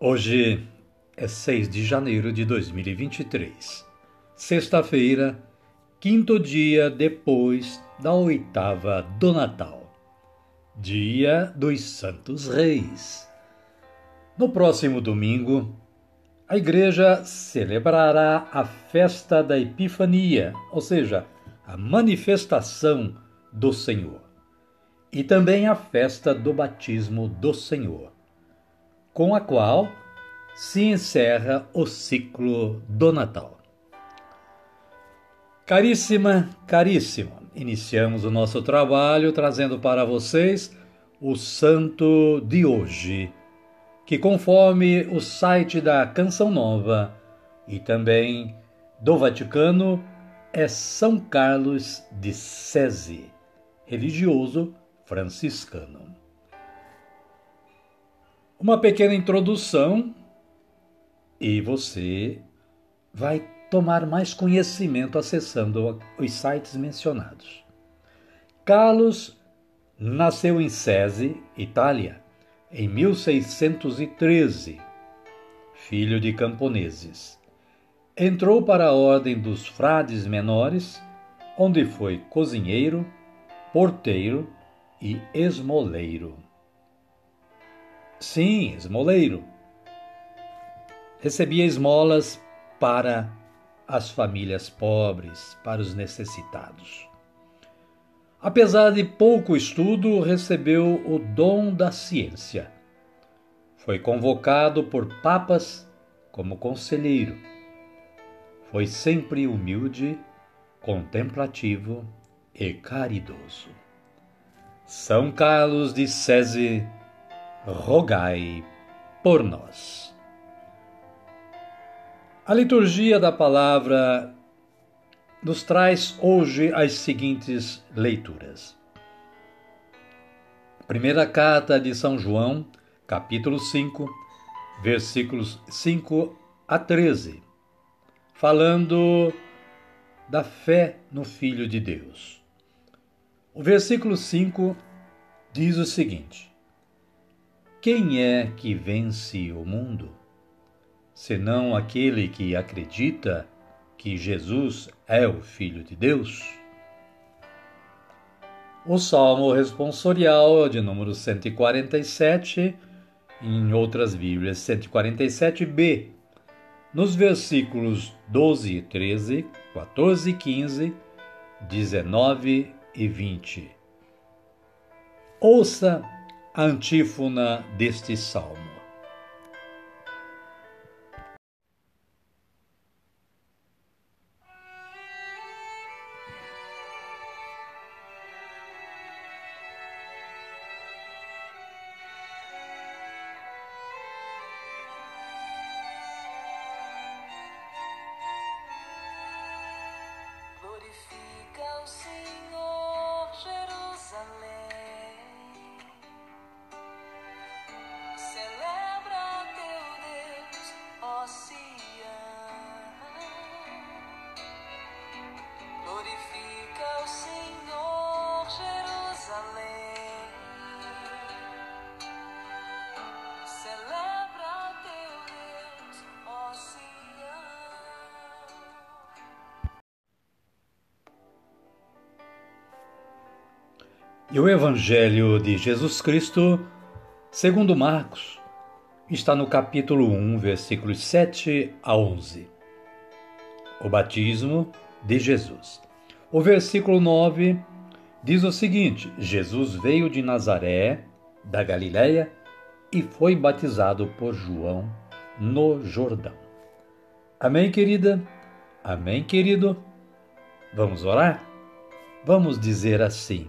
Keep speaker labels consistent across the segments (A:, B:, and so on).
A: Hoje é 6 de janeiro de 2023, sexta-feira, quinto dia depois da oitava do Natal, dia dos Santos Reis. No próximo domingo, a Igreja celebrará a festa da Epifania, ou seja, a manifestação do Senhor, e também a festa do batismo do Senhor com a qual se encerra o ciclo do Natal. Caríssima, caríssimo, iniciamos o nosso trabalho trazendo para vocês o santo de hoje, que conforme o site da Canção Nova e também do Vaticano é São Carlos de Sese, religioso franciscano uma pequena introdução e você vai tomar mais conhecimento acessando os sites mencionados. Carlos nasceu em Sese, Itália, em 1613, filho de camponeses. Entrou para a ordem dos frades menores, onde foi cozinheiro, porteiro e esmoleiro. Sim, esmoleiro. Recebia esmolas para as famílias pobres, para os necessitados. Apesar de pouco estudo, recebeu o dom da ciência. Foi convocado por papas como conselheiro. Foi sempre humilde, contemplativo e caridoso. São Carlos de Sese rogai por nós. A liturgia da palavra nos traz hoje as seguintes leituras. Primeira carta de São João, capítulo 5, versículos 5 a 13, falando da fé no Filho de Deus. O versículo 5 diz o seguinte: quem é que vence o mundo? Senão aquele que acredita que Jesus é o Filho de Deus? O Salmo responsorial de número 147, em outras Bíblias 147b, nos versículos 12 e 13, 14 e 15, 19 e 20. Ouça antífona deste salmo. E o Evangelho de Jesus Cristo, segundo Marcos, está no capítulo 1, versículos 7 a 11. O batismo de Jesus. O versículo 9 diz o seguinte: Jesus veio de Nazaré, da Galiléia, e foi batizado por João no Jordão. Amém, querida? Amém, querido? Vamos orar? Vamos dizer assim: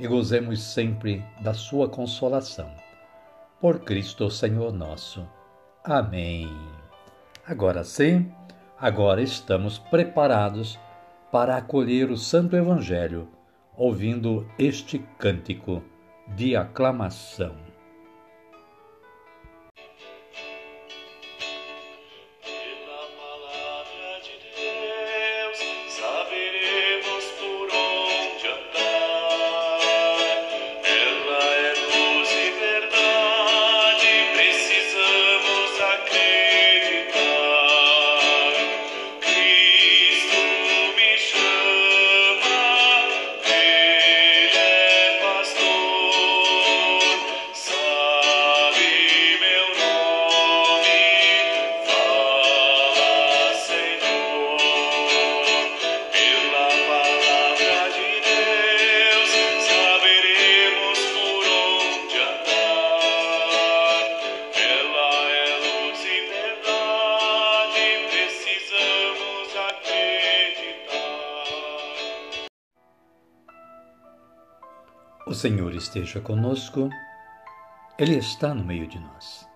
A: e gozemos sempre da sua consolação. Por Cristo Senhor nosso. Amém. Agora sim, agora estamos preparados para acolher o Santo Evangelho, ouvindo este cântico de aclamação. Senhor esteja conosco, Ele está no meio de nós.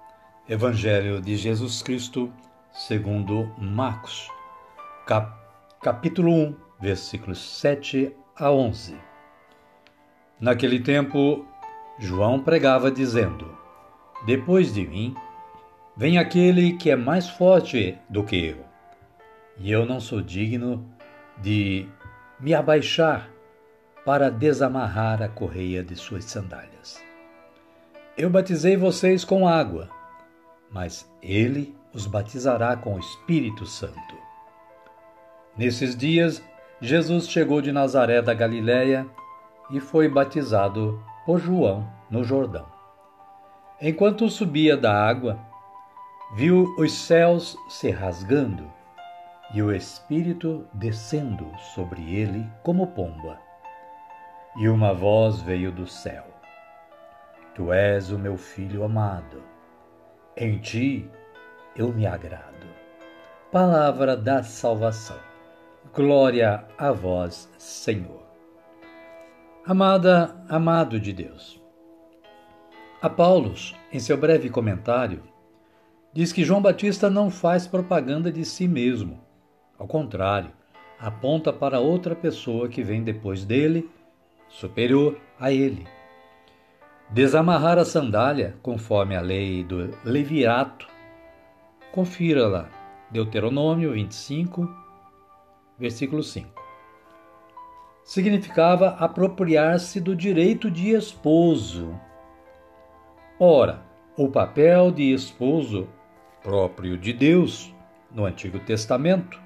A: Evangelho de Jesus Cristo, segundo Marcos, cap capítulo 1, versículos 7 a 11. Naquele tempo, João pregava dizendo: Depois de mim, vem aquele que é mais forte do que eu, e eu não sou digno de me abaixar para desamarrar a correia de suas sandálias. Eu batizei vocês com água, mas ele os batizará com o Espírito Santo. Nesses dias, Jesus chegou de Nazaré da Galiléia e foi batizado por João no Jordão. Enquanto subia da água, viu os céus se rasgando e o Espírito descendo sobre ele como pomba e uma voz veio do céu: Tu és o meu filho amado, em ti eu me agrado. Palavra da salvação. Glória a vós, Senhor. Amada, amado de Deus. A Paulos, em seu breve comentário, diz que João Batista não faz propaganda de si mesmo. Ao contrário, aponta para outra pessoa que vem depois dele superior a ele. Desamarrar a sandália, conforme a lei do Levirato, confira lá, Deuteronômio 25, versículo 5. Significava apropriar-se do direito de esposo. Ora, o papel de esposo próprio de Deus no Antigo Testamento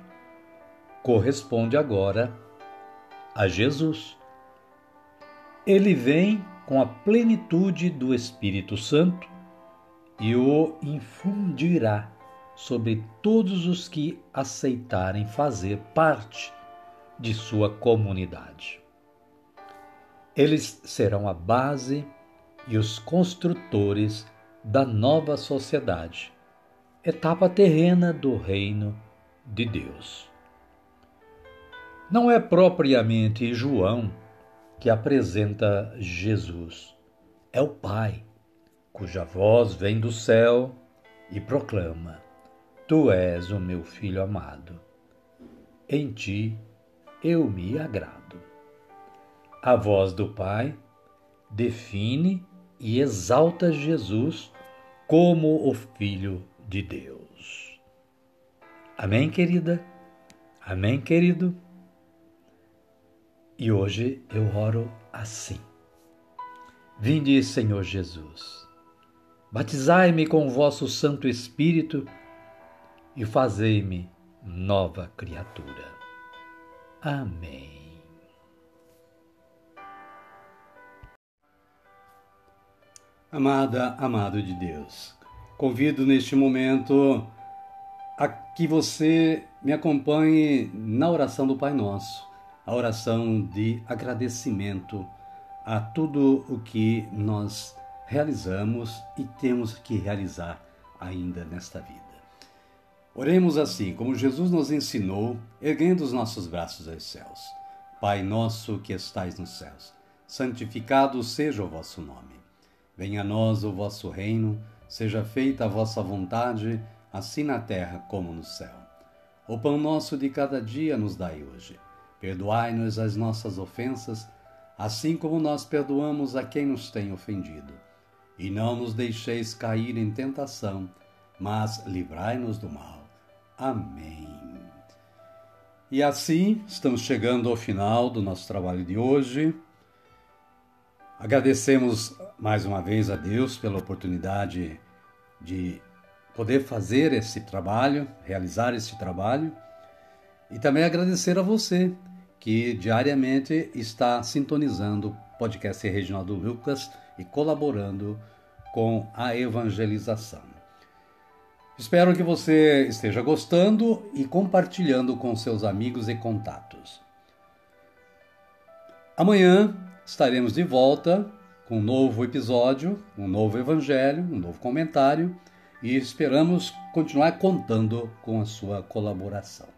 A: corresponde agora a Jesus ele vem com a plenitude do Espírito Santo e o infundirá sobre todos os que aceitarem fazer parte de sua comunidade. Eles serão a base e os construtores da nova sociedade, etapa terrena do reino de Deus. Não é propriamente João que apresenta Jesus. É o Pai, cuja voz vem do céu e proclama: Tu és o meu filho amado. Em ti eu me agrado. A voz do Pai define e exalta Jesus como o Filho de Deus. Amém, querida? Amém, querido? E hoje eu oro assim. Vinde, Senhor Jesus, batizai-me com o vosso Santo Espírito e fazei-me nova criatura. Amém. Amada, amado de Deus, convido neste momento a que você me acompanhe na oração do Pai Nosso, a oração de agradecimento a tudo o que nós realizamos e temos que realizar ainda nesta vida. Oremos assim, como Jesus nos ensinou, erguendo os nossos braços aos céus. Pai nosso que estais nos céus, santificado seja o vosso nome. Venha a nós o vosso reino, seja feita a vossa vontade, assim na terra como no céu. O pão nosso de cada dia nos dai hoje. Perdoai-nos as nossas ofensas, assim como nós perdoamos a quem nos tem ofendido. E não nos deixeis cair em tentação, mas livrai-nos do mal. Amém. E assim, estamos chegando ao final do nosso trabalho de hoje. Agradecemos mais uma vez a Deus pela oportunidade de poder fazer esse trabalho, realizar esse trabalho, e também agradecer a você que diariamente está sintonizando o podcast Reginaldo Lucas e colaborando com a evangelização. Espero que você esteja gostando e compartilhando com seus amigos e contatos. Amanhã estaremos de volta com um novo episódio, um novo evangelho, um novo comentário e esperamos continuar contando com a sua colaboração.